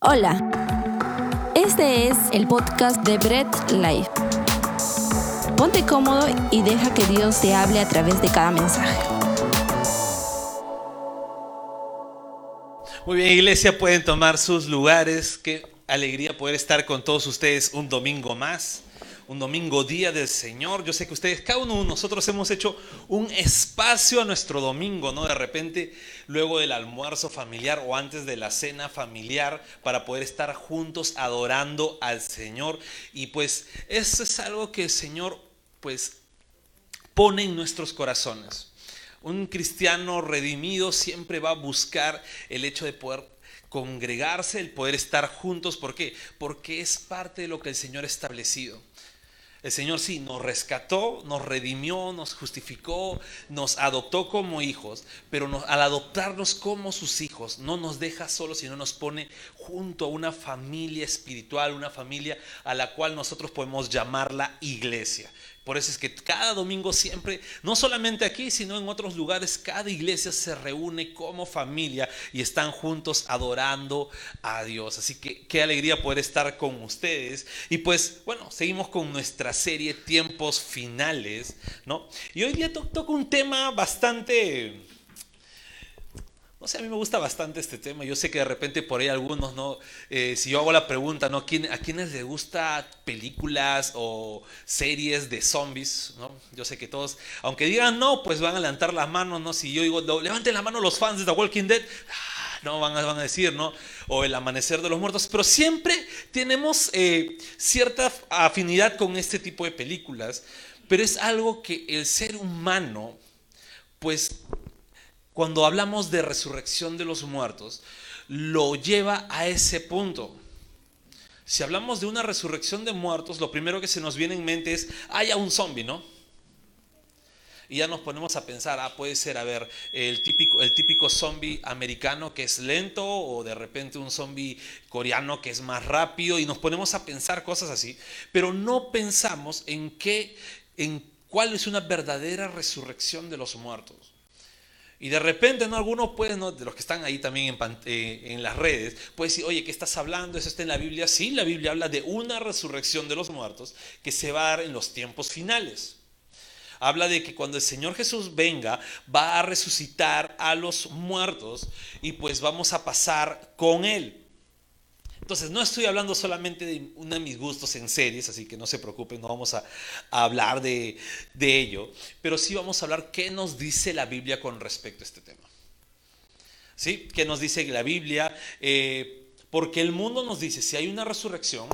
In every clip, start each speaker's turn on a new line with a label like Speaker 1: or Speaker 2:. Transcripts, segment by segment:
Speaker 1: Hola, este es el podcast de Bread Life. Ponte cómodo y deja que Dios te hable a través de cada mensaje.
Speaker 2: Muy bien, iglesia, pueden tomar sus lugares. Qué alegría poder estar con todos ustedes un domingo más un domingo día del Señor. Yo sé que ustedes, cada uno de nosotros hemos hecho un espacio a nuestro domingo, ¿no? De repente, luego del almuerzo familiar o antes de la cena familiar, para poder estar juntos adorando al Señor. Y pues eso es algo que el Señor, pues, pone en nuestros corazones. Un cristiano redimido siempre va a buscar el hecho de poder congregarse, el poder estar juntos. ¿Por qué? Porque es parte de lo que el Señor ha establecido. El Señor sí nos rescató, nos redimió, nos justificó, nos adoptó como hijos, pero al adoptarnos como sus hijos no nos deja solos, sino nos pone junto a una familia espiritual, una familia a la cual nosotros podemos llamarla iglesia. Por eso es que cada domingo siempre, no solamente aquí, sino en otros lugares, cada iglesia se reúne como familia y están juntos adorando a Dios. Así que qué alegría poder estar con ustedes. Y pues, bueno, seguimos con nuestra serie Tiempos Finales, ¿no? Y hoy día toco un tema bastante no sé, a mí me gusta bastante este tema. Yo sé que de repente por ahí algunos, ¿no? Eh, si yo hago la pregunta, ¿no? ¿A quiénes les gusta películas o series de zombies, ¿no? Yo sé que todos, aunque digan no, pues van a levantar las manos, ¿no? Si yo digo, levanten la mano los fans de The Walking Dead, ah, no van a, van a decir, ¿no? O El Amanecer de los Muertos. Pero siempre tenemos eh, cierta afinidad con este tipo de películas. Pero es algo que el ser humano, pues cuando hablamos de resurrección de los muertos, lo lleva a ese punto. Si hablamos de una resurrección de muertos, lo primero que se nos viene en mente es, haya un zombie, ¿no? Y ya nos ponemos a pensar, ah, puede ser, a ver, el típico, el típico zombie americano que es lento o de repente un zombie coreano que es más rápido y nos ponemos a pensar cosas así, pero no pensamos en qué, en cuál es una verdadera resurrección de los muertos. Y de repente, ¿no? Algunos pueden, de los que están ahí también en, eh, en, las redes, puede decir, oye, ¿qué estás hablando? ¿Eso está en la Biblia? Sí, la Biblia habla de una resurrección de los muertos que se va a dar en los tiempos finales. Habla de que cuando el Señor Jesús venga, va a resucitar a los muertos y pues vamos a pasar con Él. Entonces, no estoy hablando solamente de uno de mis gustos en series, así que no se preocupen, no vamos a, hablar de, ello, pero sí vamos a hablar qué nos dice la Biblia con respecto a este tema. ¿Sí? ¿Qué nos dice la Biblia? Eh, porque el mundo nos dice, si hay una resurrección,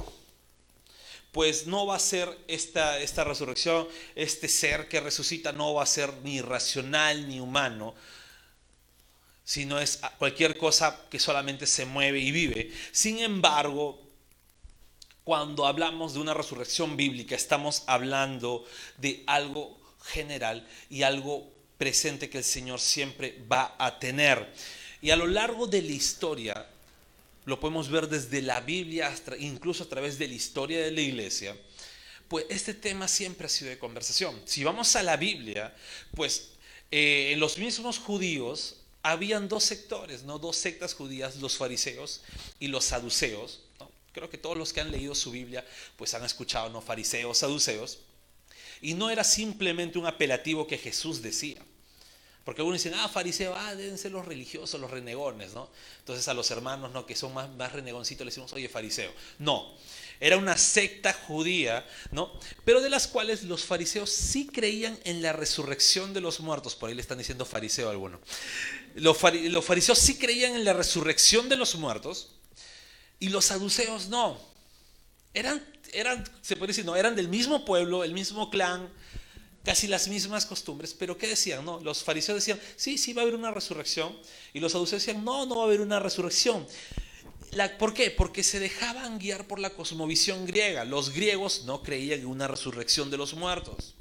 Speaker 2: pues no va a ser esta, esta resurrección, este ser que resucita no va a ser ni racional ni humano, sino es cualquier cosa que solamente se mueve y vive. Sin embargo, cuando hablamos de una resurrección bíblica, estamos hablando de algo general y algo presente que el Señor siempre va a tener. Y a lo largo de la historia, lo podemos ver desde la Biblia, incluso a través de la historia de la iglesia, pues este tema siempre ha sido de conversación. Si vamos a la Biblia, pues eh, los mismos judíos habían dos sectores, ¿no? dos sectas judías, los fariseos y los saduceos. Creo que todos los que han leído su Biblia pues han escuchado, ¿no? Fariseos, saduceos. Y no era simplemente un apelativo que Jesús decía. Porque algunos dicen, ah, fariseo, ah, deben ser los religiosos, los renegones, ¿no? Entonces a los hermanos, ¿no? Que son más, más renegoncitos, les decimos, oye, fariseo. No, era una secta judía, ¿no? Pero de las cuales los fariseos sí creían en la resurrección de los muertos. Por ahí le están diciendo fariseo a alguno. Los, fariseos sí creían en la resurrección de los muertos y los saduceos no. Eran, eran, se puede decir, no, eran del mismo pueblo, el mismo clan, casi las mismas costumbres, pero ¿qué decían? No, los fariseos decían, sí, sí va a haber una resurrección, y los saduceos decían, no, no va a haber una resurrección. ¿Por qué? Porque se dejaban guiar por la cosmovisión griega. Los griegos no creían en una resurrección de los muertos.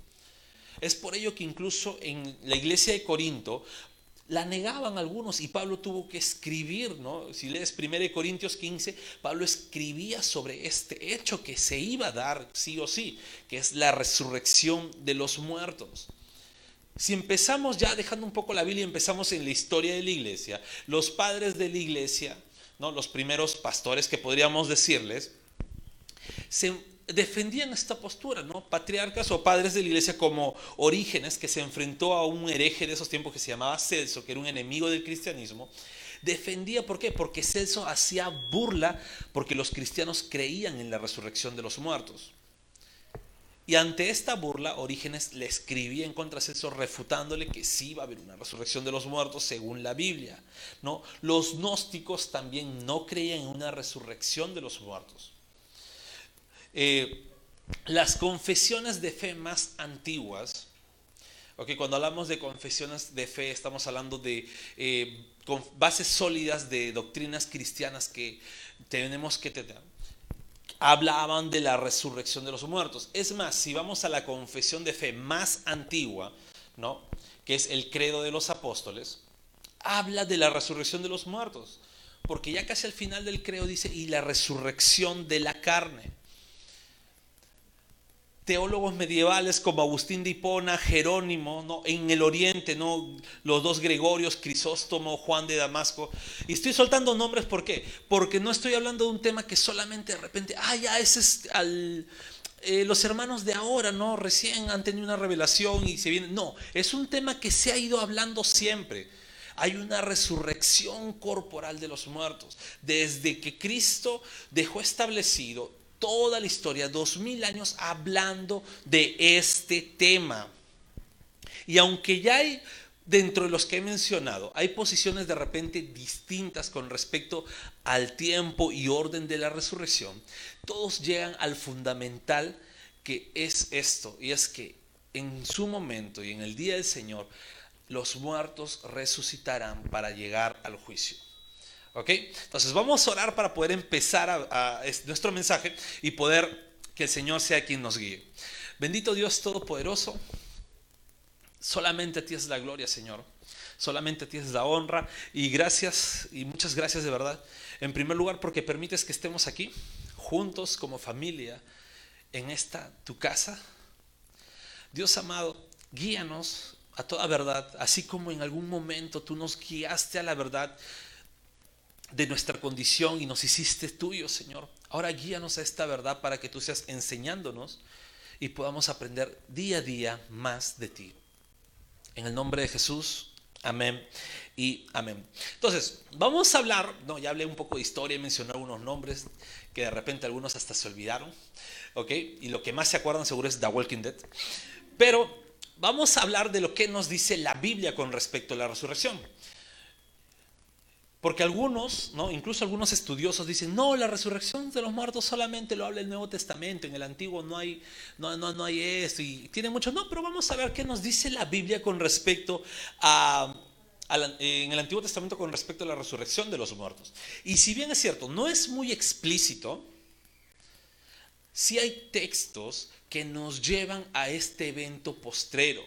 Speaker 2: Es por ello que incluso en la iglesia de Corinto la negaban algunos y Pablo tuvo que escribir, ¿no? Si lees 1 Corintios 15, Pablo escribía sobre este hecho que se iba a dar sí o sí, que es la resurrección de los muertos. Si empezamos ya dejando un poco la Biblia y empezamos en la historia de la iglesia, los padres de la iglesia ¿no? los primeros pastores que podríamos decirles, se defendían esta postura, ¿no? Patriarcas o padres de la iglesia como Orígenes, que se enfrentó a un hereje de esos tiempos que se llamaba Celso, que era un enemigo del cristianismo, defendía, ¿por qué? Porque Celso hacía burla porque los cristianos creían en la resurrección de los muertos. Y ante esta burla, Orígenes le escribía en contra de Celso refutándole que sí va a haber una resurrección de los muertos según la Biblia. ¿no? Los gnósticos también no creían en una resurrección de los muertos. Eh, las confesiones de fe más antiguas, okay, cuando hablamos de confesiones de fe estamos hablando de eh, bases sólidas de doctrinas cristianas que tenemos que tener hablaban de la resurrección de los muertos. Es más, si vamos a la confesión de fe más antigua, ¿no? que es el credo de los apóstoles, habla de la resurrección de los muertos. Porque ya casi al final del credo dice, y la resurrección de la carne teólogos medievales como Agustín de Hipona, Jerónimo, ¿no? en el oriente, ¿no? los dos Gregorios, Crisóstomo, Juan de Damasco. Y estoy soltando nombres, ¿por qué? Porque no estoy hablando de un tema que solamente de repente, ah, ya, ese es al, eh, los hermanos de ahora, ¿no? Recién han tenido una revelación y se vienen. No, es un tema que se ha ido hablando siempre. Hay una resurrección corporal de los muertos. Desde que Cristo dejó establecido toda la historia, dos mil años hablando de este tema. Y aunque ya hay, dentro de los que he mencionado, hay posiciones de repente distintas con respecto al tiempo y orden de la resurrección, todos llegan al fundamental que es esto, y es que en su momento y en el día del Señor, los muertos resucitarán para llegar al juicio. ¿Ok? Entonces vamos a orar para poder empezar a, nuestro mensaje y poder que el Señor sea quien nos guíe. Bendito Dios Todopoderoso, solamente a ti es la gloria, Señor. Solamente a ti es la honra y gracias y muchas gracias de verdad. En primer lugar porque permites que estemos aquí juntos como familia en esta tu casa. Dios amado, guíanos a toda verdad, así como en algún momento tú nos guiaste a la verdad de nuestra condición y nos hiciste tuyo, Señor. Ahora guíanos a esta verdad para que tú seas enseñándonos y podamos aprender día a día más de ti. En el nombre de Jesús, amén y amén. Entonces, vamos a hablar, no, ya hablé un poco de historia, mencioné algunos nombres que de repente algunos hasta se olvidaron, ¿ok? Y lo que más se acuerdan seguro es The Walking Dead. Pero vamos a hablar de lo que nos dice la Biblia con respecto a la resurrección. Porque algunos, ¿no? incluso algunos estudiosos dicen, no, la resurrección de los muertos solamente lo habla el Nuevo Testamento, en el Antiguo no hay, no, no, no hay esto, y tiene mucho, no, pero vamos a ver qué nos dice la Biblia con respecto a, en el Antiguo Testamento con respecto a la resurrección de los muertos. Y si bien es cierto, no es muy explícito, sí hay textos que nos llevan a este evento postrero.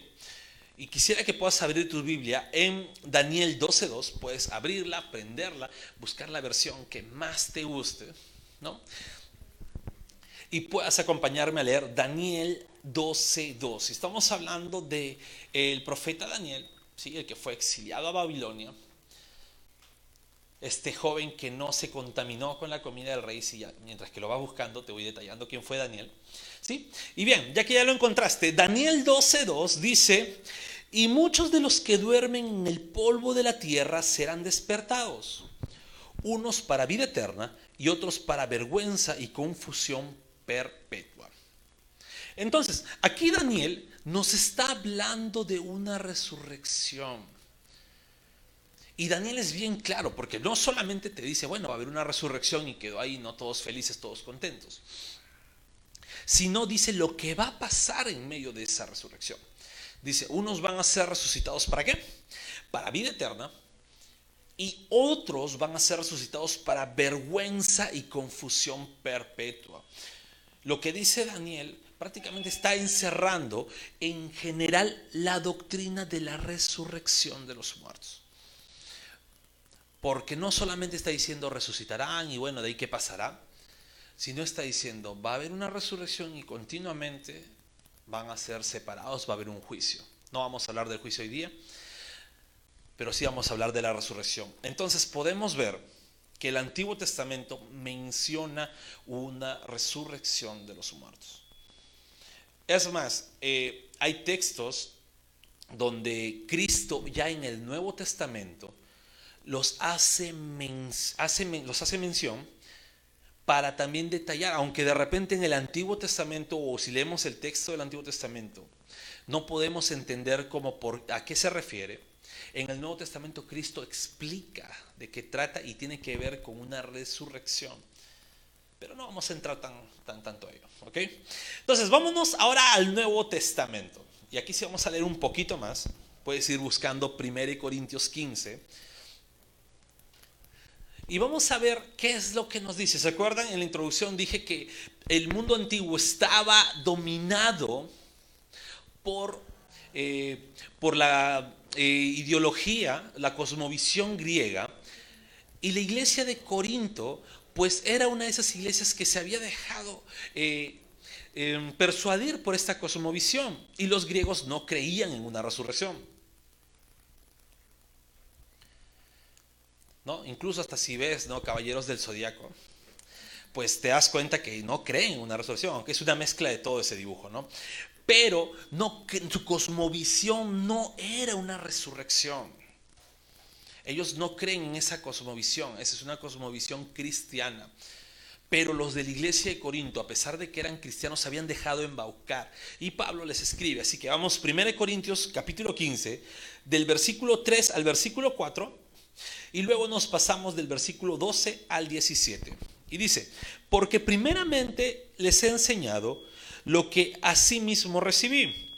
Speaker 2: Y quisiera que puedas abrir tu Biblia en Daniel 12.2. Puedes abrirla, prenderla, buscar la versión que más te guste, ¿no? Y puedas acompañarme a leer Daniel 12.2. Estamos hablando del el profeta Daniel, ¿sí? el que fue exiliado a Babilonia. Este joven que no se contaminó con la comida del rey, mientras que lo va buscando, te voy detallando quién fue Daniel. ¿sí? Y bien, ya que ya lo encontraste, Daniel 12.2 dice, y muchos de los que duermen en el polvo de la tierra serán despertados, unos para vida eterna y otros para vergüenza y confusión perpetua. Entonces, aquí Daniel nos está hablando de una resurrección. Y Daniel es bien claro, porque no solamente te dice, bueno, va a haber una resurrección y quedó ahí, no todos felices, todos contentos, sino dice lo que va a pasar en medio de esa resurrección. Dice, unos van a ser resucitados para qué? Para vida eterna. Y otros van a ser resucitados para vergüenza y confusión perpetua. Lo que dice Daniel prácticamente está encerrando en general la doctrina de la resurrección de los muertos. Porque no solamente está diciendo resucitarán y bueno, de ahí qué pasará, sino está diciendo va a haber una resurrección y continuamente van a ser separados, va a haber un juicio. No vamos a hablar del juicio hoy día, pero sí vamos a hablar de la resurrección. Entonces podemos ver que el Antiguo Testamento menciona una resurrección de los muertos. Es más, eh, hay textos donde Cristo ya en el Nuevo Testamento los hace, los hace mención para también detallar, aunque de repente en el Antiguo Testamento o si leemos el texto del Antiguo Testamento, no podemos entender cómo por, a qué se refiere. En el Nuevo Testamento Cristo explica de qué trata y tiene que ver con una resurrección. Pero no vamos a entrar tan, tan tanto a ello. ¿ok? Entonces, vámonos ahora al Nuevo Testamento. Y aquí sí vamos a leer un poquito más. Puedes ir buscando 1 Corintios 15. Y vamos a ver qué es lo que nos dice. ¿Se acuerdan? En la introducción dije que el mundo antiguo estaba dominado por, eh, por la eh, ideología, la cosmovisión griega. Y la iglesia de Corinto, pues era una de esas iglesias que se había dejado eh, Em, persuadir por esta cosmovisión. Y los griegos no creían en una resurrección. Incluso hasta si ves, ¿no? Caballeros del Zodíaco, pues te das cuenta que no creen en una resurrección, aunque es una mezcla de todo ese dibujo, ¿no? Pero no, su cosmovisión no era una resurrección. Ellos no creen en esa cosmovisión, esa es una cosmovisión cristiana. Pero los de la iglesia de Corinto, a pesar de que eran cristianos, se habían dejado embaucar. Y Pablo les escribe. Así que vamos, 1 Corintios capítulo 15, del versículo 3 al versículo 4, y luego nos pasamos del versículo 12 al 17. Y dice, porque primeramente les he enseñado lo que asimismo recibí,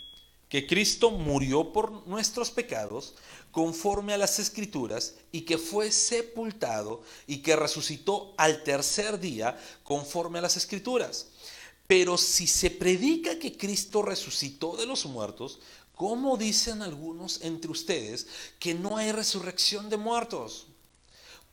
Speaker 2: que Cristo murió por nuestros pecados conforme a las escrituras y que fue sepultado y que resucitó al tercer día conforme a las escrituras. Pero si se predica que Cristo resucitó de los muertos, ¿cómo dicen algunos entre ustedes que no hay resurrección de muertos?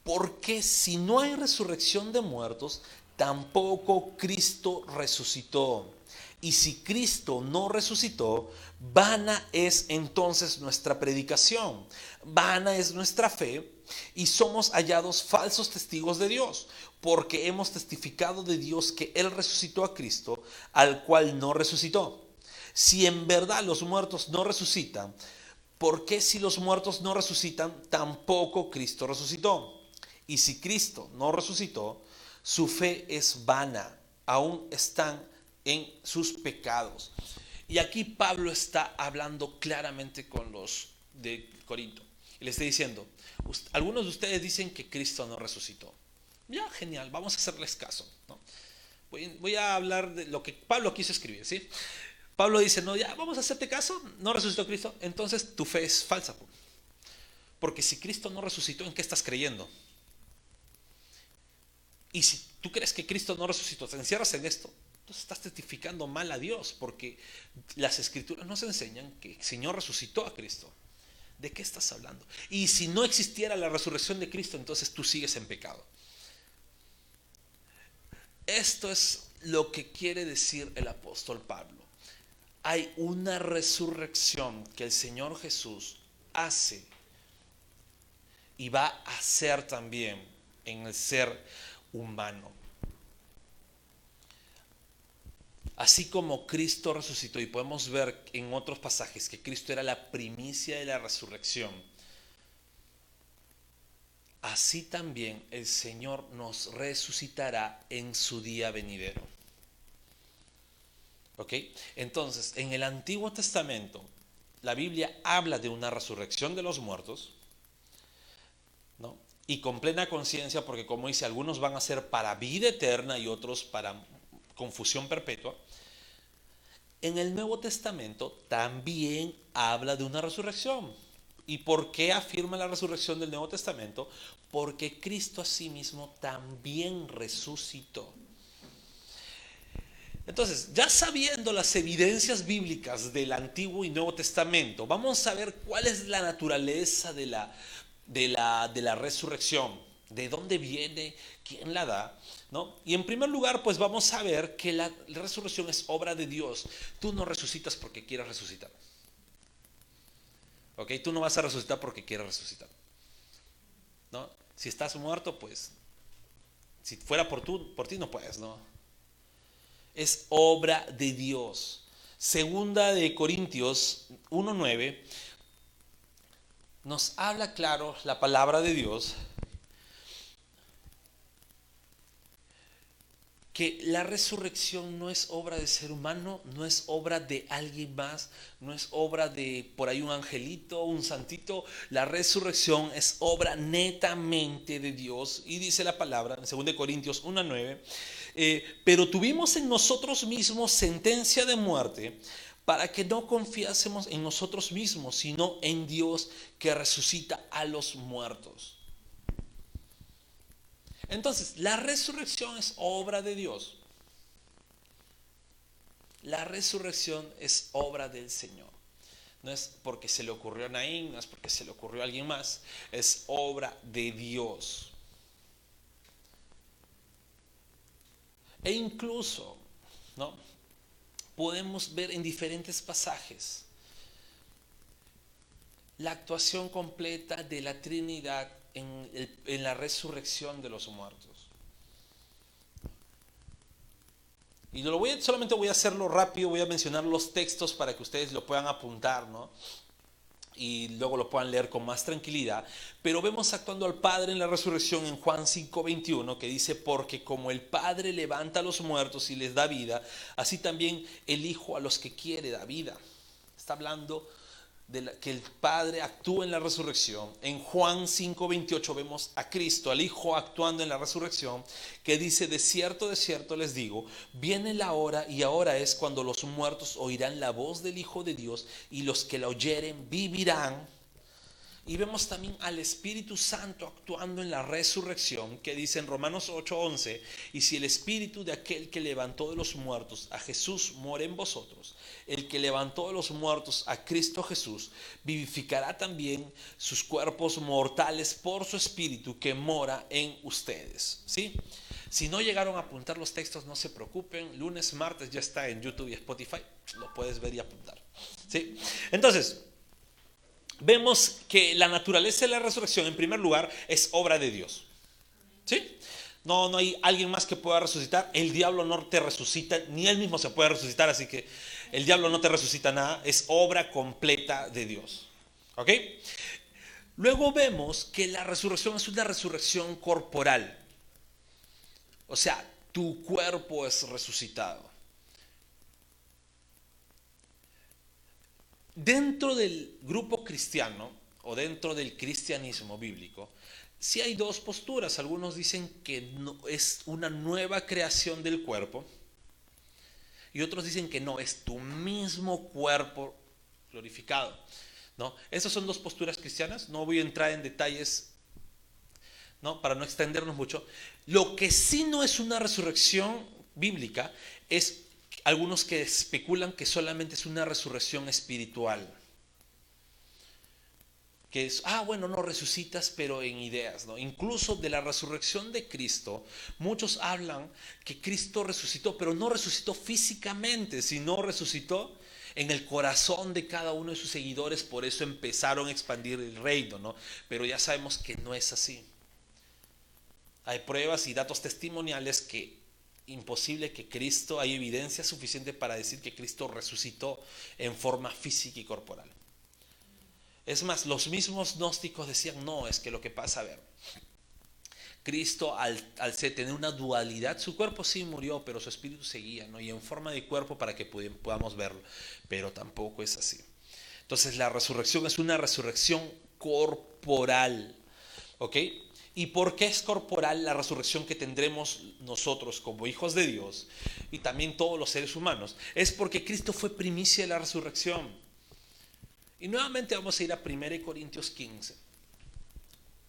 Speaker 2: Porque si no hay resurrección de muertos, tampoco Cristo resucitó. Y si Cristo no resucitó, vana es entonces nuestra predicación, vana es nuestra fe y somos hallados falsos testigos de Dios, porque hemos testificado de Dios que Él resucitó a Cristo, al cual no resucitó. Si en verdad los muertos no resucitan, ¿por qué si los muertos no resucitan, tampoco Cristo resucitó? Y si Cristo no resucitó, su fe es vana, aún están en sus pecados. Y aquí Pablo está hablando claramente con los de Corinto. Y le está diciendo, algunos de ustedes dicen que Cristo no resucitó. Ya, genial, vamos a hacerles caso. Voy, a hablar de lo que Pablo quiso escribir. ¿sí? Pablo dice, no, ya, vamos a hacerte caso, no resucitó Cristo, entonces tu fe es falsa. Porque si Cristo no resucitó, ¿en qué estás creyendo? Y si tú crees que Cristo no resucitó, te encierras en esto, entonces estás testificando mal a Dios porque las escrituras nos enseñan que el Señor resucitó a Cristo. ¿De qué estás hablando? Y si no existiera la resurrección de Cristo, entonces tú sigues en pecado. Esto es lo que quiere decir el apóstol Pablo. Hay una resurrección que el Señor Jesús hace y va a hacer también en el ser humano. Así como Cristo resucitó, y podemos ver en otros pasajes que Cristo era la primicia de la resurrección, así también el Señor nos resucitará en su día venidero. ¿Ok? Entonces, en el Antiguo Testamento, la Biblia habla de una resurrección de los muertos, ¿no? Y con plena conciencia, porque como dice, algunos van a ser para vida eterna y otros para confusión perpetua, en el Nuevo Testamento también habla de una resurrección. ¿Y por qué afirma la resurrección del Nuevo Testamento? Porque Cristo asimismo también resucitó. Entonces, ya sabiendo las evidencias bíblicas del Antiguo y Nuevo Testamento, vamos a ver cuál es la naturaleza de la, de la, de la resurrección, de dónde viene, quién la da. Y en primer lugar, pues vamos a ver que la resurrección es obra de Dios. Tú no resucitas porque quieras resucitar. ¿Ok? Tú no vas a resucitar porque quieras resucitar. ¿No? Si estás muerto, pues Si fuera por, tú, por ti no puedes, ¿no? Es obra de Dios. Segunda de Corintios 1.9 nos habla claro la palabra de Dios que la resurrección no es obra de ser humano, no es obra de alguien más, no es obra de por ahí un angelito, un santito. La resurrección es obra netamente de Dios. Y dice la palabra en 2 Corintios 1.9, eh, pero tuvimos en nosotros mismos sentencia de muerte para que no confiásemos en nosotros mismos, sino en Dios que resucita a los muertos. Entonces, la resurrección es obra de Dios. La resurrección es obra del Señor. No es porque se le ocurrió a Naín, no es porque se le ocurrió a alguien más, es obra de Dios. E incluso, ¿no? Podemos ver en diferentes pasajes la actuación completa de la Trinidad en, la resurrección de los muertos. Y lo voy solamente voy a hacerlo rápido, voy a mencionar los textos para que ustedes lo puedan apuntar, ¿no? Y luego lo puedan leer con más tranquilidad. Pero vemos actuando al Padre en la resurrección en Juan 5:21, que dice, porque como el Padre levanta a los muertos y les da vida, así también el Hijo a los que quiere da vida. Está hablando que el Padre actúa en la resurrección. En Juan 5:28 vemos a Cristo, al Hijo actuando en la resurrección, que dice, de cierto, de cierto les digo, viene la hora y ahora es cuando los muertos oirán la voz del Hijo de Dios y los que la oyeren vivirán. Y vemos también al Espíritu Santo actuando en la resurrección, que dice en Romanos 8:11, y si el Espíritu de aquel que levantó de los muertos a Jesús mora en vosotros, el que levantó de los muertos a Cristo Jesús, vivificará también sus cuerpos mortales por su Espíritu que mora en ustedes. ¿Sí? Si no llegaron a apuntar los textos, no se preocupen, lunes, martes ya está en YouTube y Spotify, lo puedes ver y apuntar. ¿Sí? Entonces, vemos que la naturaleza de la resurrección, en primer lugar, es obra de Dios. ¿Sí? No, no hay alguien más que pueda resucitar. El diablo no te resucita, ni él mismo se puede resucitar, así que el diablo no te resucita nada, es obra completa de Dios. ¿Ok? Luego vemos que la resurrección es una resurrección corporal. O sea, tu cuerpo es resucitado. Dentro del grupo cristiano o dentro del cristianismo bíblico, sí hay dos posturas. Algunos dicen que es una nueva creación del cuerpo y otros dicen que no, es tu mismo cuerpo glorificado. ¿no? Esas son dos posturas cristianas. No voy a entrar en detalles ¿no? para no extendernos mucho. Lo que sí no es una resurrección bíblica es algunos que especulan que solamente es una resurrección espiritual. Que es, ah, bueno, no resucitas, pero en ideas, ¿no? Incluso de la resurrección de Cristo, muchos hablan que Cristo resucitó, pero no resucitó físicamente, sino resucitó en el corazón de cada uno de sus seguidores, por eso empezaron a expandir el reino, ¿no? Pero ya sabemos que no es así. Hay pruebas y datos testimoniales que imposible que Cristo, hay evidencia suficiente para decir que Cristo resucitó en forma física y corporal. Es más, los mismos gnósticos decían, no, es que lo que pasa, a ver, Cristo al, tener una dualidad, su cuerpo sí murió, pero su espíritu seguía, ¿no? Y en forma de cuerpo para que podamos verlo, pero tampoco es así. Entonces la resurrección es una resurrección corporal, ¿ok? ¿Y por qué es corporal la resurrección que tendremos nosotros como hijos de Dios y también todos los seres humanos? Es porque Cristo fue primicia de la resurrección. Y nuevamente vamos a ir a 1 Corintios 15.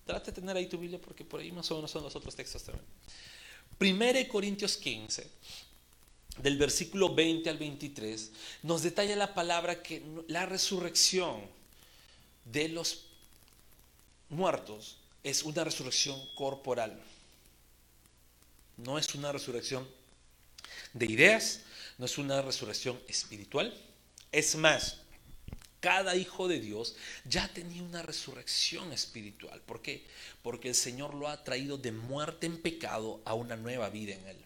Speaker 2: Trate de tener ahí tu Biblia porque por ahí más o menos son los otros textos también. 1 Corintios 15, del versículo 20 al 23, nos detalla la palabra que la resurrección de los muertos es una resurrección corporal. No es una resurrección de ideas, no es una resurrección espiritual. Es más, cada hijo de Dios ya tenía una resurrección espiritual. ¿Por qué? Porque el Señor lo ha traído de muerte en pecado a una nueva vida en él.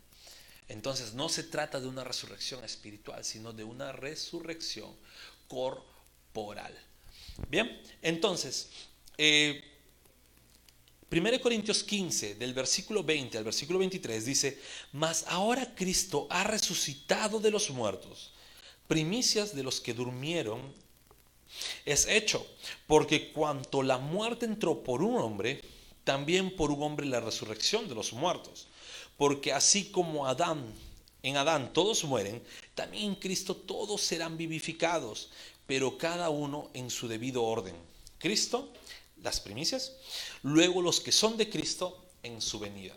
Speaker 2: Entonces no se trata de una resurrección espiritual, sino de una resurrección corporal. Bien, entonces, eh, 1 Corintios 15, del versículo 20 al versículo 23, dice, mas ahora Cristo ha resucitado de los muertos, primicias de los que durmieron, es hecho, porque cuanto la muerte entró por un hombre, también por un hombre la resurrección de los muertos. Porque así como en Adán todos mueren, también en Cristo todos serán vivificados, pero cada uno en su debido orden. Cristo las primicias, luego los que son de Cristo en su venida.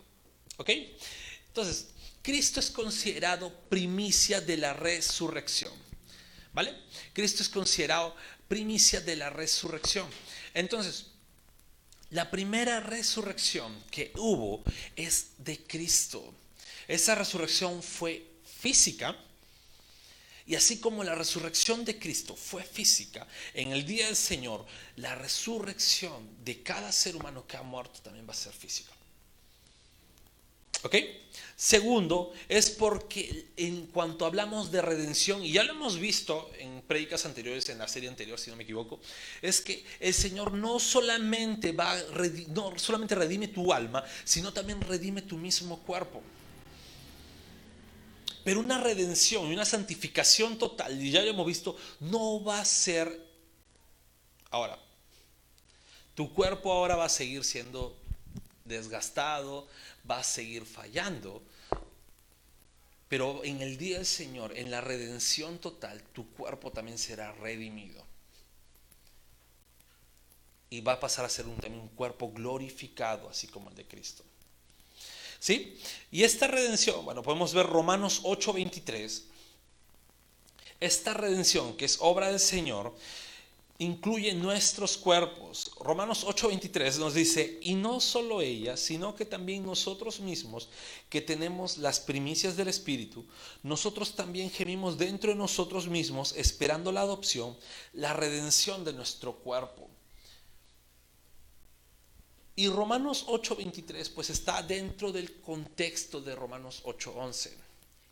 Speaker 2: ¿Ok? Entonces, Cristo es considerado primicia de la resurrección. ¿Vale? Cristo es considerado primicia de la resurrección. Entonces, la primera resurrección que hubo es de Cristo. Esa resurrección fue física, y así como la resurrección de Cristo fue física, en el día del Señor, la resurrección de cada ser humano que ha muerto también va a ser física. ¿Ok? Segundo, es porque en cuanto hablamos de redención, y ya lo hemos visto en prédicas anteriores, en la serie anterior, si no me equivoco, es que el Señor no solamente va, no solamente redime tu alma, sino también redime tu mismo cuerpo. Pero una redención y una santificación total, y ya lo hemos visto, no va a ser... Ahora, tu cuerpo ahora va a seguir siendo desgastado, va a seguir fallando, pero en el día del Señor, en la redención total, tu cuerpo también será redimido. Y va a pasar a ser un, un cuerpo glorificado, así como el de Cristo. ¿Sí? Y esta redención, bueno, podemos ver Romanos 8:23. Esta redención, que es obra del Señor, incluye nuestros cuerpos. Romanos 8:23 nos dice, y no solo ella, sino que también nosotros mismos, que tenemos las primicias del Espíritu, nosotros también gemimos dentro de nosotros mismos, esperando la adopción, la redención de nuestro cuerpo. Y Romanos 8:23 pues está dentro del contexto de Romanos 8:11,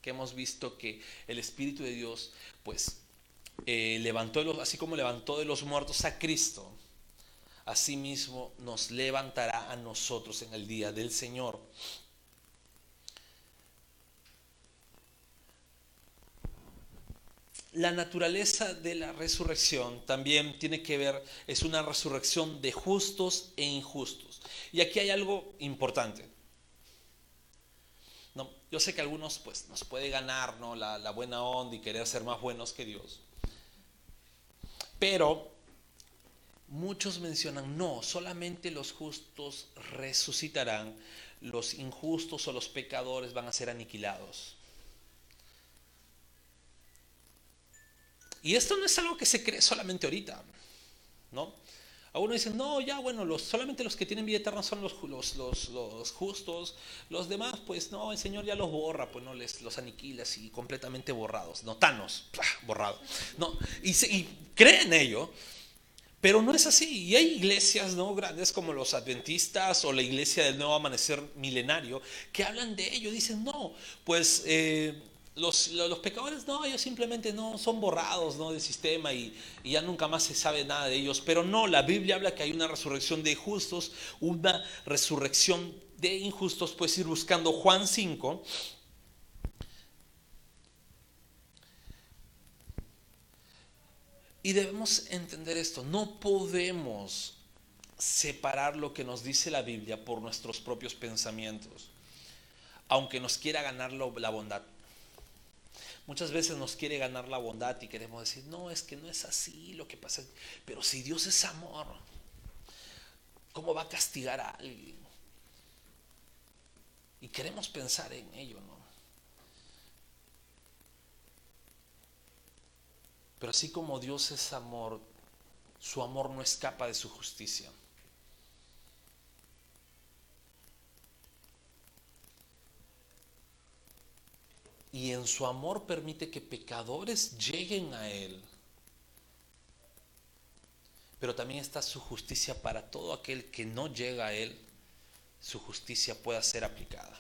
Speaker 2: que hemos visto que el Espíritu de Dios pues eh, levantó, los, así como levantó de los muertos a Cristo, asimismo nos levantará a nosotros en el día del Señor. La naturaleza de la resurrección también tiene que ver, es una resurrección de justos e injustos. Y aquí hay algo importante. No, yo sé que algunos pues, nos puede ganar ¿no? la buena onda y querer ser más buenos que Dios. Pero muchos mencionan, no, solamente los justos resucitarán, los injustos o los pecadores van a ser aniquilados. Y esto no es algo que se cree solamente ahorita, ¿no? Algunos dicen, no, ya bueno, los, solamente los que tienen vida eterna son los, los, los, justos, los demás, pues no, el Señor ya los borra, pues no, les los aniquila así completamente borrados, no, tanos, borrado. No, y, y creen ello, pero no es así. Y hay iglesias no grandes como los adventistas o la iglesia del nuevo amanecer milenario que hablan de ello. Dicen, no, pues eh, los, pecadores no, ellos simplemente no son borrados ¿no? del sistema y, y, ya nunca más se sabe nada de ellos. Pero no, la Biblia habla que hay una resurrección de justos, una resurrección de injustos. Puedes ir buscando Juan 5. Y debemos entender esto, no podemos separar lo que nos dice la Biblia por nuestros propios pensamientos, aunque nos quiera ganar la bondad Muchas veces nos quiere ganar la bondad y queremos decir, no, es que no es así lo que pasa. Pero si Dios es amor, ¿cómo va a castigar a alguien? Y queremos pensar en ello, ¿no? Pero así como Dios es amor, su amor no escapa de su justicia. Y en su amor permite que pecadores lleguen a Él. pero también está su justicia para todo aquel que no llega a Él, su justicia pueda ser aplicada.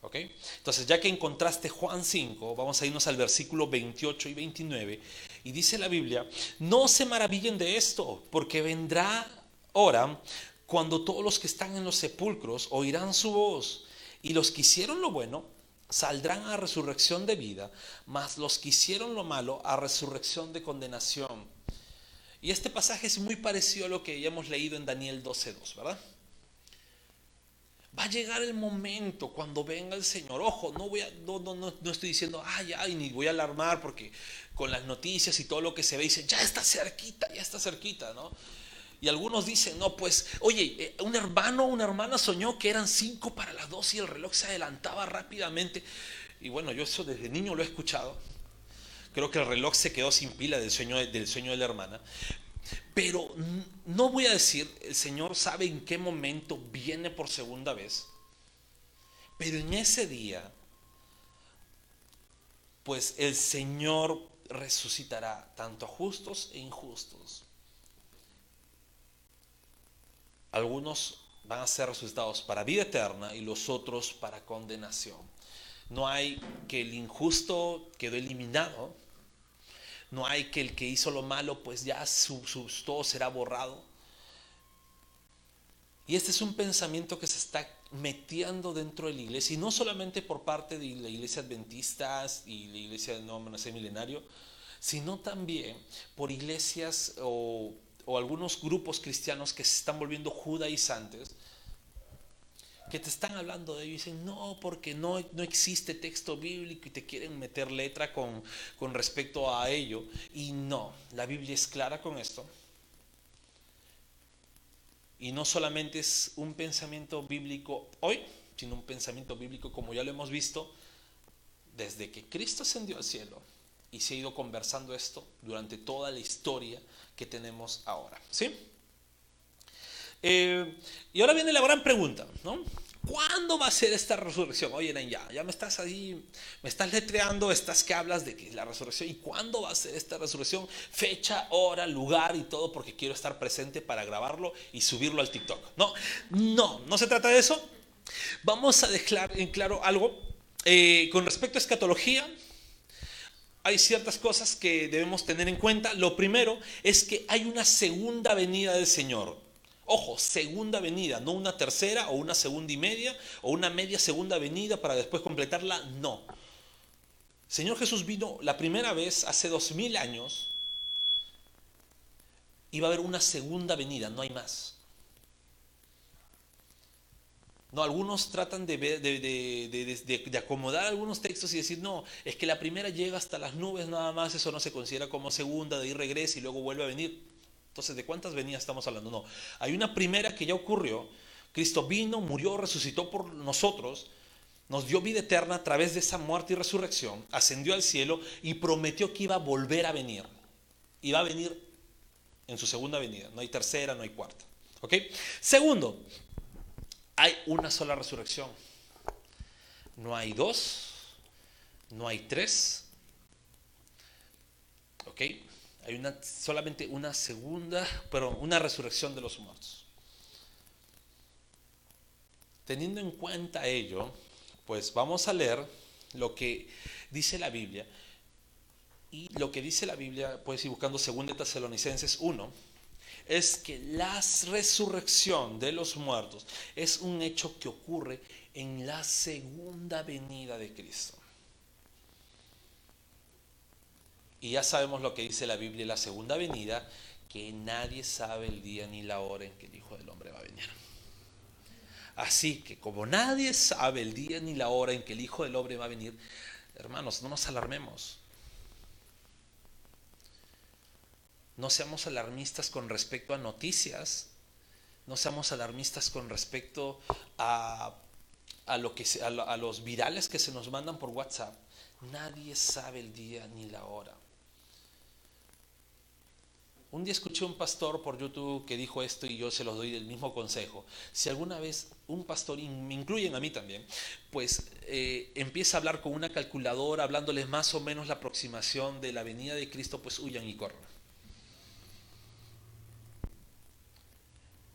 Speaker 2: ¿Ok? Entonces, ya que encontraste Juan 5, vamos a irnos al versículo 28 y 29, y dice la Biblia, no se maravillen de esto, porque vendrá hora cuando todos los que están en los sepulcros oirán su voz, y los que hicieron lo bueno saldrán a resurrección de vida, mas los que hicieron lo malo a resurrección de condenación. Y este pasaje es muy parecido a lo que ya hemos leído en Daniel 12.2, ¿verdad? Va a llegar el momento cuando venga el Señor. Ojo, no, voy a, no, no, no, estoy diciendo, ay, ay, ni voy a alarmar porque con las noticias y todo lo que se ve, dice, ya está cerquita, ya está cerquita, ¿no? Y algunos dicen, no, pues, oye, eh, un hermano o una hermana soñó que eran cinco para las dos y el reloj se adelantaba rápidamente. Y bueno, yo eso desde niño lo he escuchado. Creo que el reloj se quedó sin pila del sueño, del sueño de la hermana. Pero no voy a decir, el Señor sabe en qué momento viene por segunda vez. Pero en ese día, pues el Señor resucitará tanto a justos e injustos. Algunos van a ser resucitados para vida eterna y los otros para condenación. No hay que el injusto quedó eliminado, no hay que el que hizo lo malo, pues ya su, todo será borrado. Y este es un pensamiento que se está metiendo dentro de la iglesia, y no solamente por parte de la iglesia adventista y la iglesia de no milenario, sino también por iglesias o, o algunos grupos cristianos que se están volviendo judaizantes que te están hablando de ello y dicen, no, porque no, no existe texto bíblico y te quieren meter letra con, con respecto a ello. Y no, la Biblia es clara con esto. Y no solamente es un pensamiento bíblico hoy, sino un pensamiento bíblico como ya lo hemos visto desde que Cristo ascendió al cielo y se ha ido conversando esto durante toda la historia que tenemos ahora. ¿Sí? Eh, y ahora viene la gran pregunta, ¿no? ¿Cuándo va a ser esta resurrección? Oye, ya, ya me estás ahí, me estás letreando estas que hablas de que la resurrección. ¿Y cuándo va a ser esta resurrección? Fecha, hora, lugar y todo, porque quiero estar presente para grabarlo y subirlo al TikTok. No, no, no se trata de eso. Vamos a dejar en claro algo. Eh, con respecto a escatología, hay ciertas cosas que debemos tener en cuenta. Lo primero es que hay una segunda venida del Señor. Ojo, segunda venida, no una tercera o una segunda y media o una media segunda venida para después completarla, no. Señor Jesús vino la primera vez hace dos mil años y va a haber una segunda venida, no hay más. No, algunos tratan de, acomodar algunos textos y decir, no, es que la primera llega hasta las nubes nada más, eso no se considera como segunda, de ahí regresa y luego vuelve a venir. Entonces, ¿de cuántas venidas estamos hablando? No, hay una primera que ya ocurrió. Cristo vino, murió, resucitó por nosotros, nos dio vida eterna a través de esa muerte y resurrección, ascendió al cielo y prometió que iba a volver a venir. Iba a venir en su segunda venida. No hay tercera, no hay cuarta. ¿Ok? Segundo, hay una sola resurrección. No hay dos, no hay tres. ¿Ok? hay una, solamente una segunda, pero una resurrección de los muertos. Teniendo en cuenta ello, pues vamos a leer lo que dice la Biblia. Y lo que dice la Biblia, puedes ir buscando 2 Tesalonicenses 1, es que la resurrección de los muertos es un hecho que ocurre en la segunda venida de Cristo. Y ya sabemos lo que dice la Biblia en la segunda venida, que nadie sabe el día ni la hora en que el Hijo del Hombre va a venir. Así que como nadie sabe el día ni la hora en que el Hijo del Hombre va a venir, hermanos, no nos alarmemos. No seamos alarmistas con respecto a noticias. No seamos alarmistas con respecto a, lo que a los virales que se nos mandan por WhatsApp. Nadie sabe el día ni la hora. Un día escuché un pastor por YouTube que dijo esto y yo se los doy el mismo consejo. Si alguna vez un pastor, me incluyen a mí también, pues eh, empieza a hablar con una calculadora, hablándoles más o menos la aproximación de la venida de Cristo, pues huyan y corran.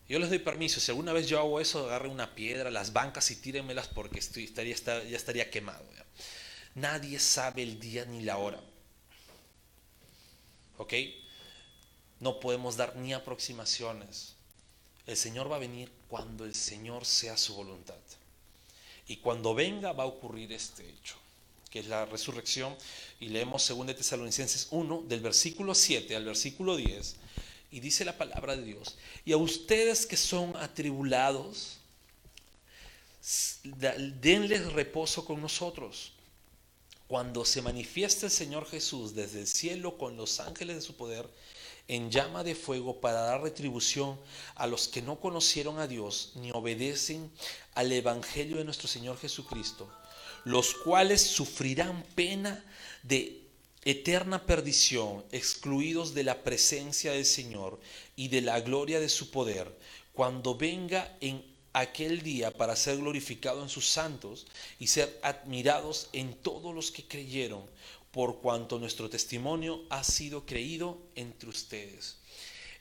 Speaker 2: Yo les doy permiso, si alguna vez yo hago eso, agarre una piedra, las bancas y tírenmelas porque estaría, ya estaría quemado. Nadie sabe el día ni la hora. ¿Ok? No podemos dar ni aproximaciones. El Señor va a venir cuando el Señor sea su voluntad. Y cuando venga va a ocurrir este hecho, que es la resurrección. Y leemos 2 Tesalonicenses 1, del versículo 7 al versículo 10 y dice la palabra de Dios, y a ustedes que son atribulados, denles reposo con nosotros. Cuando se manifieste el Señor Jesús desde el cielo con los ángeles de su poder, en llama de fuego para dar retribución a los que no conocieron a Dios ni obedecen al Evangelio de nuestro Señor Jesucristo, los cuales sufrirán pena de eterna perdición, excluidos de la presencia del Señor y de la gloria de su poder, cuando venga en aquel día para ser glorificado en sus santos y ser admirados en todos los que creyeron, por cuanto nuestro testimonio ha sido creído entre ustedes.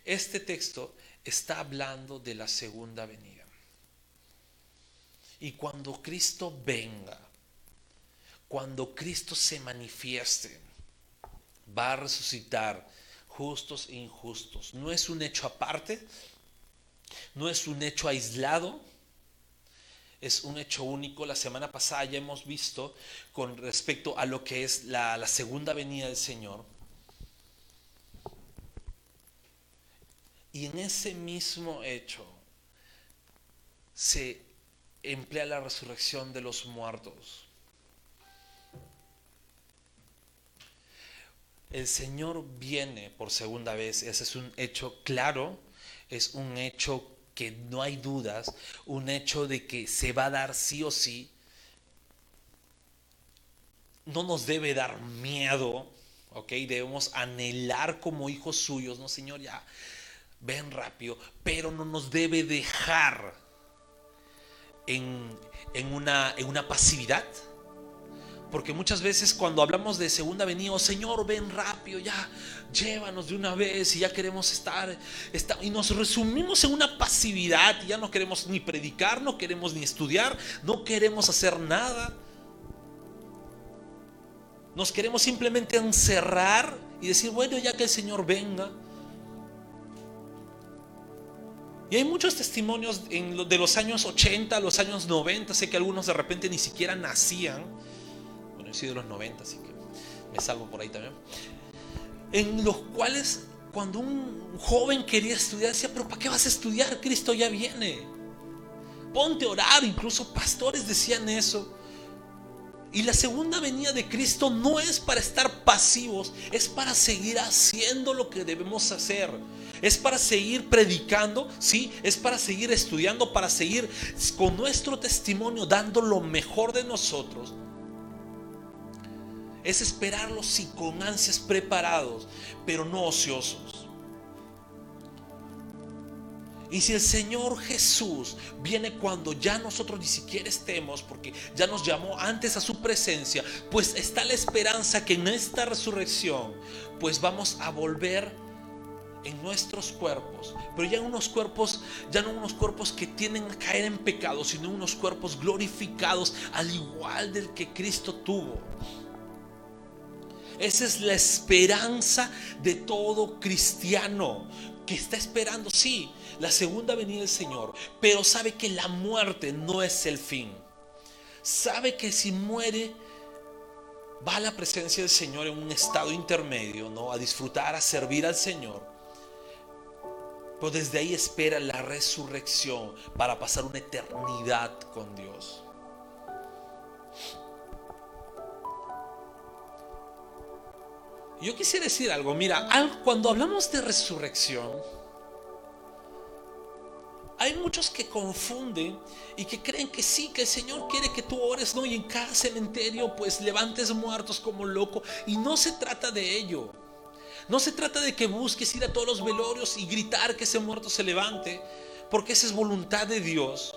Speaker 2: Este texto está hablando de la segunda venida. Y cuando Cristo venga, cuando Cristo se manifieste, va a resucitar justos e injustos. No es un hecho aparte, no es un hecho aislado, es un hecho único. La semana pasada ya hemos visto con respecto a lo que es la, segunda venida del Señor. Y en ese mismo hecho se emplea la resurrección de los muertos. El Señor viene por segunda vez, ese es un hecho claro, es un hecho que no hay dudas, un hecho de que se va a dar sí o sí. No nos debe dar miedo, ¿ok? Debemos anhelar como hijos suyos, no Señor, ya ven rápido, pero no nos debe dejar en, en, una, en una pasividad porque muchas veces cuando hablamos de segunda venida, oh Señor, ven rápido, ya, llévanos de una vez y ya queremos estar, y nos resumimos en una pasividad, ya no queremos ni predicar, no queremos ni estudiar, no queremos hacer nada. Nos queremos simplemente encerrar y decir, bueno, ya que el Señor venga. Y hay muchos testimonios de los años 80, los años 90, sé que algunos de repente ni siquiera nacían soy de los 90, así que me salgo por ahí también. En los cuales cuando un joven quería estudiar, decía, pero ¿para qué vas a estudiar? Cristo ya viene. Ponte a orar, incluso pastores decían eso. Y la segunda venida de Cristo no es para estar pasivos, es para seguir haciendo lo que debemos hacer. Es para seguir predicando, sí, es para seguir estudiando, para seguir con nuestro testimonio dando lo mejor de nosotros es esperarlos sí con ansias preparados, pero no ociosos. Y si el Señor Jesús viene cuando ya nosotros ni siquiera estemos, porque ya nos llamó antes a su presencia, pues está la esperanza que en esta resurrección, pues vamos a volver en nuestros cuerpos, pero ya unos cuerpos, ya no unos cuerpos que tienen a caer en pecado, sino unos cuerpos glorificados al igual del que Cristo tuvo. Esa es la esperanza de todo cristiano que está esperando, sí, la segunda venida del Señor, pero sabe que la muerte no es el fin. Sabe que si muere, va a la presencia del Señor en un estado intermedio, ¿no? A disfrutar, a servir al Señor. Pero desde ahí espera la resurrección para pasar una eternidad con Dios. Yo quisiera decir algo, mira, cuando hablamos de resurrección, hay muchos que confunden y que creen que sí, que el Señor quiere que tú ores, ¿no? Y en cada cementerio pues levantes muertos como loco. Y no se trata de ello. No se trata de que busques ir a todos los velorios y gritar que ese muerto se levante, porque esa es voluntad de Dios.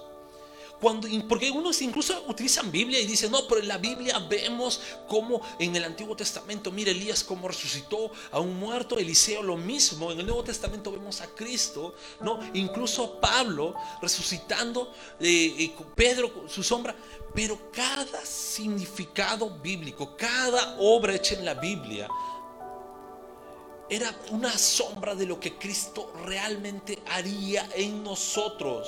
Speaker 2: Porque unos incluso utilizan Biblia y dicen, no, pero en la Biblia vemos cómo en el Antiguo Testamento, mire Elías cómo resucitó a un muerto, Eliseo lo mismo, en el Nuevo Testamento vemos a Cristo, ¿no? Incluso Pablo resucitando, eh, eh, Pedro su sombra, pero cada significado bíblico, cada obra hecha en la Biblia, era una sombra de lo que Cristo realmente haría en nosotros.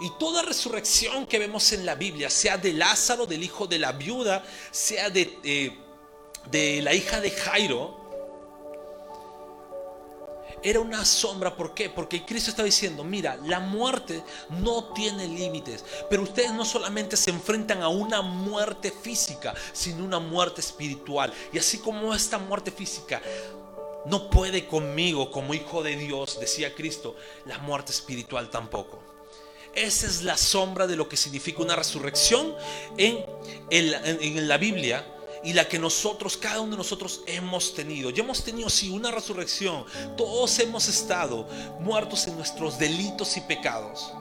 Speaker 2: Y toda resurrección que vemos en la Biblia, sea de Lázaro, del hijo de la viuda, sea de, eh, de la hija de Jairo, era una sombra. ¿Por qué? Porque Cristo está diciendo, mira, la muerte no tiene límites, pero ustedes no solamente se enfrentan a una muerte física, sino una muerte espiritual. Y así como esta muerte física no puede conmigo como hijo de Dios, decía Cristo, la muerte espiritual tampoco. Esa es la sombra de lo que significa una resurrección en, la Biblia y la que nosotros, cada uno de nosotros hemos tenido. Ya hemos tenido, sí, una resurrección. Todos hemos estado muertos en nuestros delitos y pecados.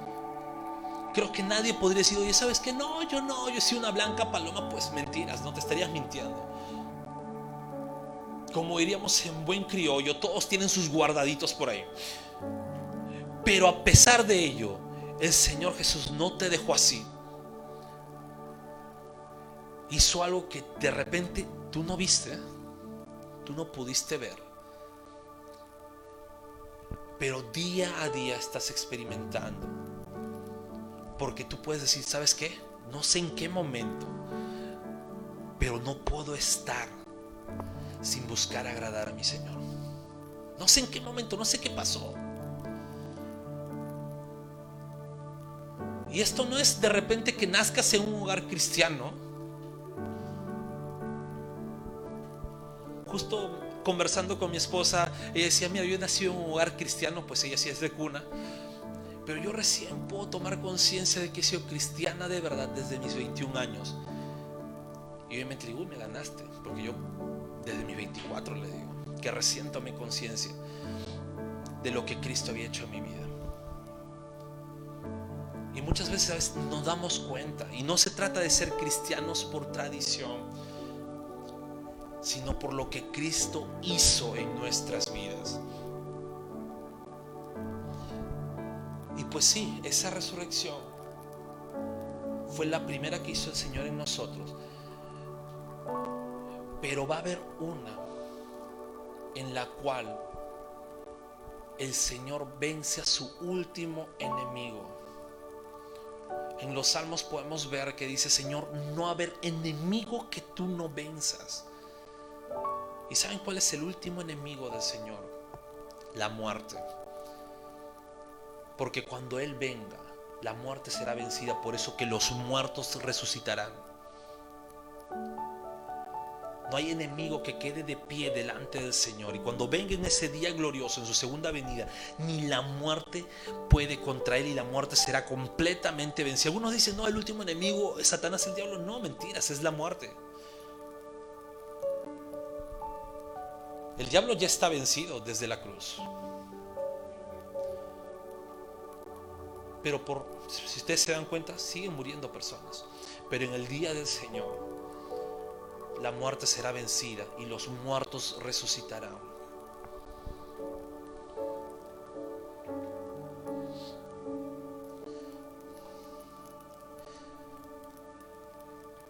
Speaker 2: Creo que nadie podría decir, oye, ¿sabes que No, yo no, yo soy una blanca paloma. Pues mentiras, no te estarías mintiendo. Como diríamos en buen criollo, todos tienen sus guardaditos por ahí. Pero a pesar de ello, el Señor Jesús no te dejó así hizo algo que de repente tú no viste, tú no pudiste ver. Pero día a día estás experimentando. Porque tú puedes decir, ¿sabes qué? No sé en qué momento, pero no puedo estar sin buscar agradar a mi Señor. No sé en qué momento, no sé qué pasó. Y esto no es de repente que nazcas en un hogar cristiano justo conversando con mi esposa, ella decía, mira, yo nací en un hogar cristiano, pues ella sí es de cuna, pero yo recién puedo tomar conciencia de que he sido cristiana de verdad desde mis 21 años. Y obviamente digo, me ganaste, porque yo desde mis 24 le digo, que recién tomé conciencia de lo que Cristo había hecho en mi vida. Y muchas veces nos damos cuenta, y no se trata de ser cristianos por tradición, sino por lo que Cristo hizo en nuestras vidas. Y pues sí, esa resurrección fue la primera que hizo el Señor en nosotros. Pero va a haber una en la cual el Señor vence a su último enemigo. En los salmos podemos ver que dice, Señor, no haber enemigo que tú no venzas. ¿Y saben cuál es el último enemigo del Señor? La muerte. Porque cuando Él venga, la muerte será vencida, por eso que los muertos resucitarán. No hay enemigo que quede de pie delante del Señor. Y cuando venga en ese día glorioso, en su segunda venida, ni la muerte puede contra Él y la muerte será completamente vencida. Algunos dicen, no, el último enemigo es Satanás, el diablo. No, mentiras, es la muerte. El diablo ya está vencido desde la cruz. Pero por, si ustedes se dan cuenta, siguen muriendo personas. Pero en el día del Señor, la muerte será vencida y los muertos resucitarán.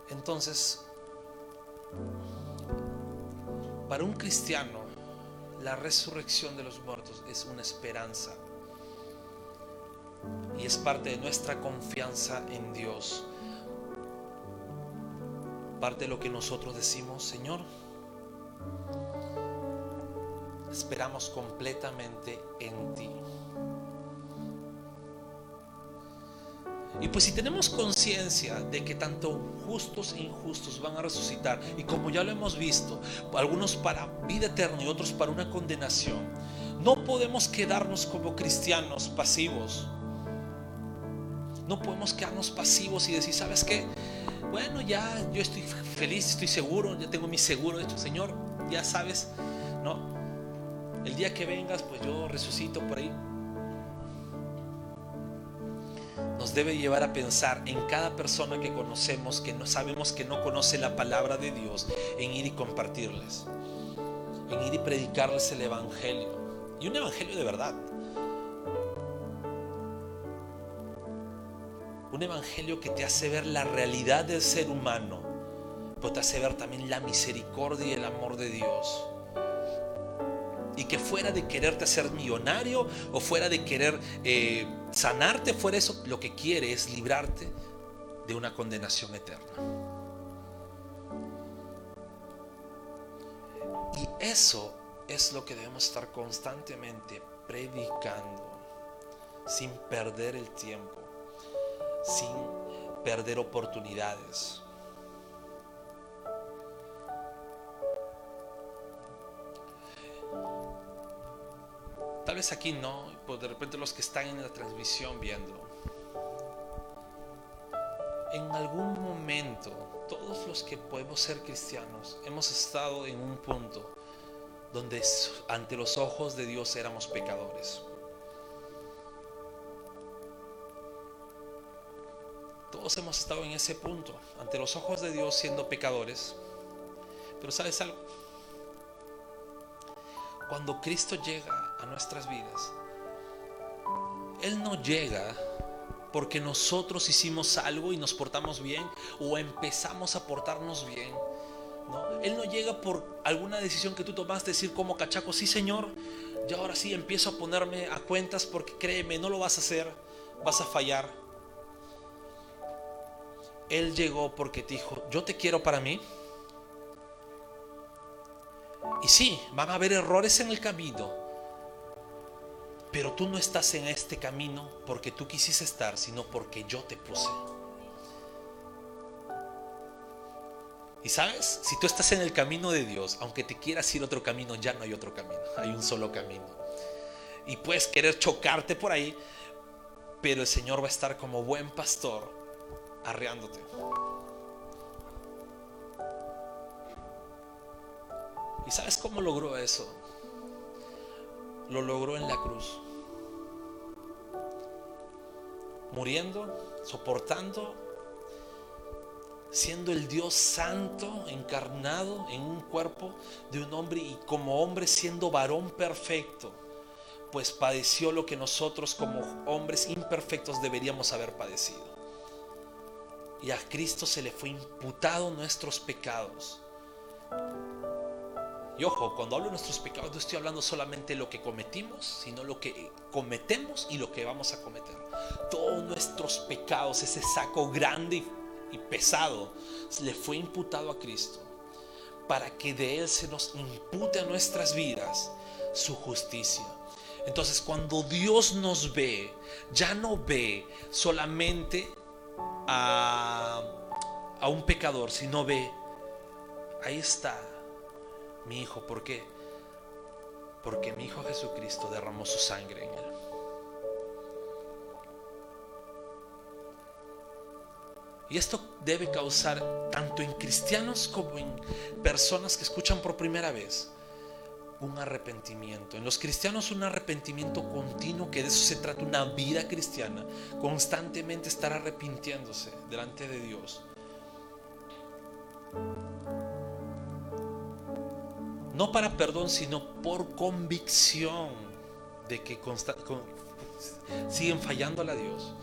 Speaker 2: Entonces, para un cristiano, la resurrección de los muertos es una esperanza y es parte de nuestra confianza en Dios. Parte de lo que nosotros decimos, Señor, esperamos completamente en ti. Y pues si tenemos conciencia de que tanto justos e injustos van a resucitar, y como ya lo hemos visto, algunos para vida eterna y otros para una condenación, no podemos quedarnos como cristianos pasivos. No podemos quedarnos pasivos y decir, ¿sabes qué? Bueno, ya yo estoy feliz, estoy seguro, ya tengo mi seguro hecho, Señor, ya sabes, ¿no? El día que vengas, pues yo resucito por ahí nos debe llevar a pensar en cada persona que conocemos, que no sabemos que no conoce la palabra de Dios, en ir y compartirles, en ir y predicarles el Evangelio. Y un Evangelio de verdad. Un Evangelio que te hace ver la realidad del ser humano, pero te hace ver también la misericordia y el amor de Dios y que fuera de quererte hacer millonario o fuera de querer eh, sanarte, fuera eso, lo que quiere es librarte de una condenación eterna. Y eso es lo que debemos estar constantemente predicando, sin perder el tiempo, sin perder oportunidades. Tal vez aquí no, pues de repente los que están en la transmisión viendo. En algún momento, todos los que podemos ser cristianos, hemos estado en un punto donde ante los ojos de Dios éramos pecadores. Todos hemos estado en ese punto, ante los ojos de Dios siendo pecadores. Pero sabes algo, cuando Cristo llega a nuestras vidas, Él no llega porque nosotros hicimos algo y nos portamos bien o empezamos a portarnos bien. ¿no? Él no llega por alguna decisión que tú tomaste, decir como cachaco, sí Señor, yo ahora sí empiezo a ponerme a cuentas porque créeme, no lo vas a hacer, vas a fallar. Él llegó porque te dijo, yo te quiero para mí, y sí, van a haber errores en el camino, pero tú no estás en este camino porque tú quisiste estar, sino porque yo te puse. Y sabes, si tú estás en el camino de Dios, aunque te quieras ir otro camino, ya no hay otro camino, hay un solo camino. Y puedes querer chocarte por ahí, pero el Señor va a estar como buen pastor arreándote. ¿Y sabes cómo logró eso? Lo logró en la cruz. Muriendo, soportando, siendo el Dios santo encarnado en un cuerpo de un hombre y como hombre siendo varón perfecto, pues padeció lo que nosotros como hombres imperfectos deberíamos haber padecido. Y a Cristo se le fue imputado nuestros pecados y ojo, cuando hablo de nuestros pecados no estoy hablando solamente de lo que cometimos, sino lo que cometemos y lo que vamos a cometer. Todos nuestros pecados, ese saco grande y pesado, le fue imputado a Cristo para que de Él se nos impute a nuestras vidas su justicia. Entonces cuando Dios nos ve, ya no ve solamente a, a un pecador, sino ve, ahí está mi hijo. ¿Por qué? Porque mi hijo Jesucristo derramó su sangre en él. Y esto debe causar tanto en cristianos como en personas que escuchan por primera vez un arrepentimiento. En los cristianos un arrepentimiento continuo, que de eso se trata una vida cristiana, constantemente estar arrepintiéndose delante de Dios. no para perdón, sino por convicción de que siguen fallando a Dios.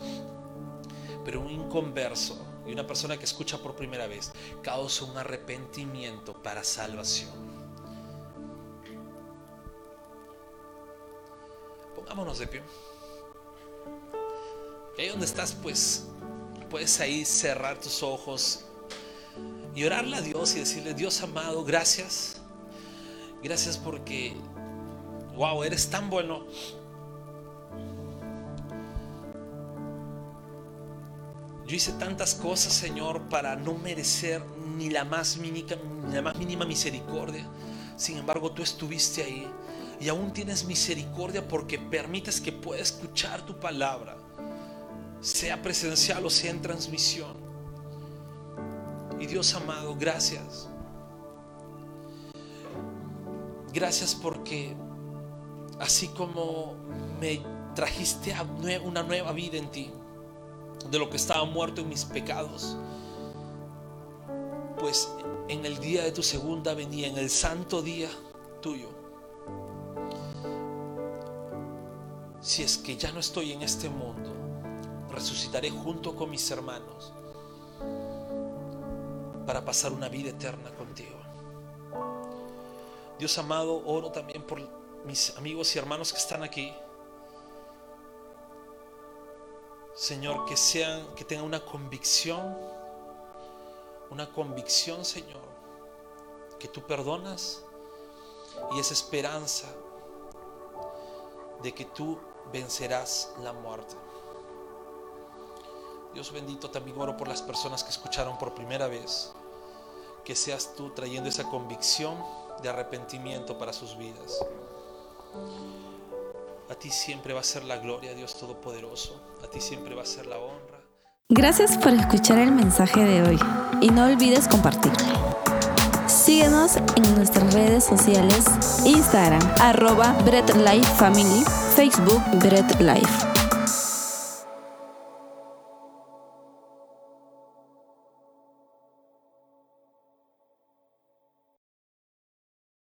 Speaker 2: Pero un inconverso y una persona que escucha por primera vez causa un arrepentimiento para salvación. Pongámonos de pie. Y ahí donde estás, pues puedes ahí cerrar tus ojos y orarle a Dios y decirle, Dios amado, gracias Gracias porque, wow, eres tan bueno. Yo hice tantas cosas, Señor, para no merecer ni la más mínima, ni la más mínima misericordia. Sin embargo, tú estuviste ahí y aún tienes misericordia porque permites que pueda escuchar tu palabra, sea presencial o sea en transmisión. Y Dios amado, gracias. Gracias porque así como me trajiste una nueva vida en ti, de lo que estaba muerto en mis pecados. Pues en el día de tu segunda venida, en el santo día tuyo, si es que ya no estoy en este mundo, resucitaré junto con mis hermanos para pasar una vida eterna contigo. Dios amado, oro también por mis amigos y hermanos que están aquí. Señor, que sean, que tengan una convicción, una convicción, Señor, que tú perdonas y esa esperanza de que tú vencerás la muerte. Dios bendito, también oro por las personas que escucharon por primera vez, que seas tú trayendo esa convicción de arrepentimiento para sus vidas. A ti siempre va a ser la gloria, Dios Todopoderoso. A ti siempre va a ser la honra.
Speaker 1: Gracias por escuchar el mensaje de hoy y no olvides compartirlo. Síguenos en nuestras redes sociales, Instagram, arroba Bread Life Family, Facebook Bread Life.